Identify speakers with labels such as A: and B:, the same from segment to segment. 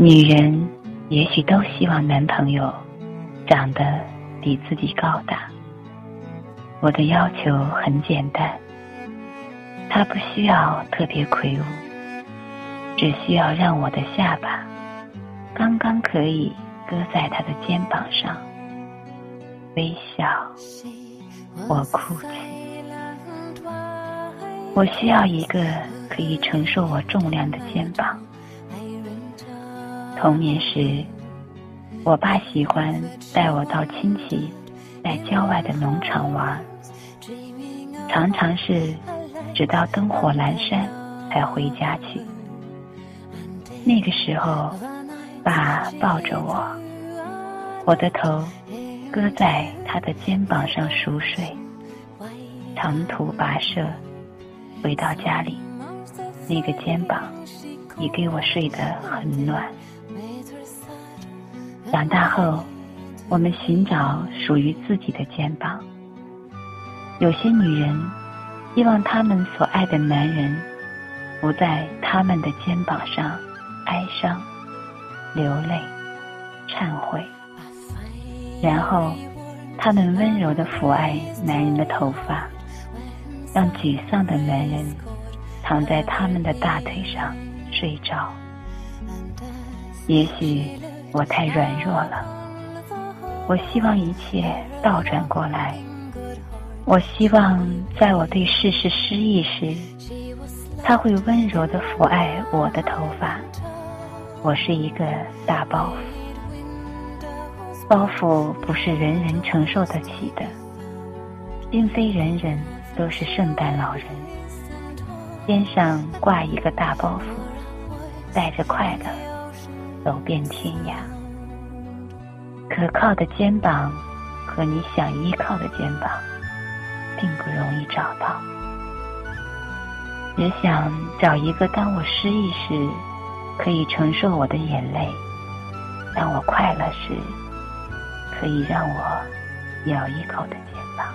A: 女人也许都希望男朋友长得比自己高大。我的要求很简单，他不需要特别魁梧，只需要让我的下巴刚刚可以搁在他的肩膀上，微笑，我哭泣。我需要一个可以承受我重量的肩膀。童年时，我爸喜欢带我到亲戚在郊外的农场玩，常常是直到灯火阑珊才回家去。那个时候，爸抱着我，我的头搁在他的肩膀上熟睡，长途跋涉回到家里，那个肩膀也给我睡得很暖。长大后，我们寻找属于自己的肩膀。有些女人希望他们所爱的男人不在他们的肩膀上哀伤、流泪、忏悔，然后他们温柔的抚爱男人的头发，让沮丧的男人躺在他们的大腿上睡着。也许。我太软弱了，我希望一切倒转过来。我希望在我对世事失意时，他会温柔的抚爱我的头发。我是一个大包袱，包袱不是人人承受得起的，并非人人都是圣诞老人，肩上挂一个大包袱，带着快乐。走遍天涯，可靠的肩膀和你想依靠的肩膀，并不容易找到。只想找一个，当我失意时，可以承受我的眼泪；当我快乐时，可以让我咬一口的肩膀。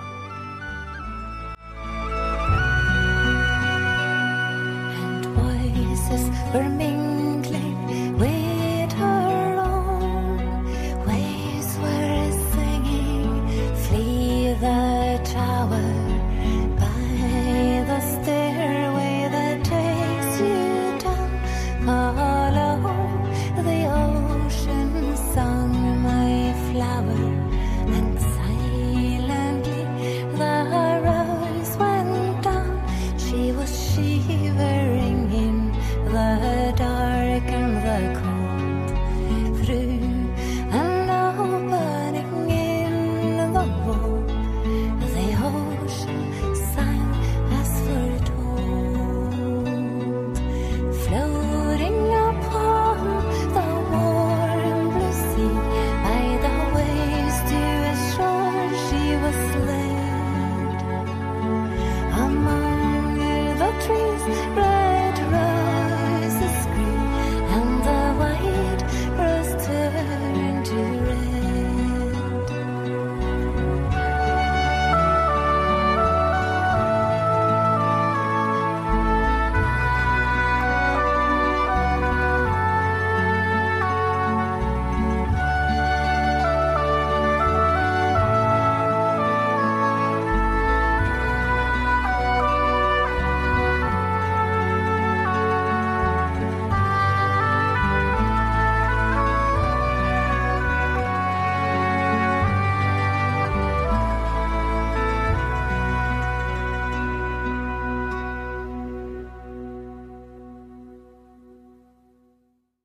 A: 아 이.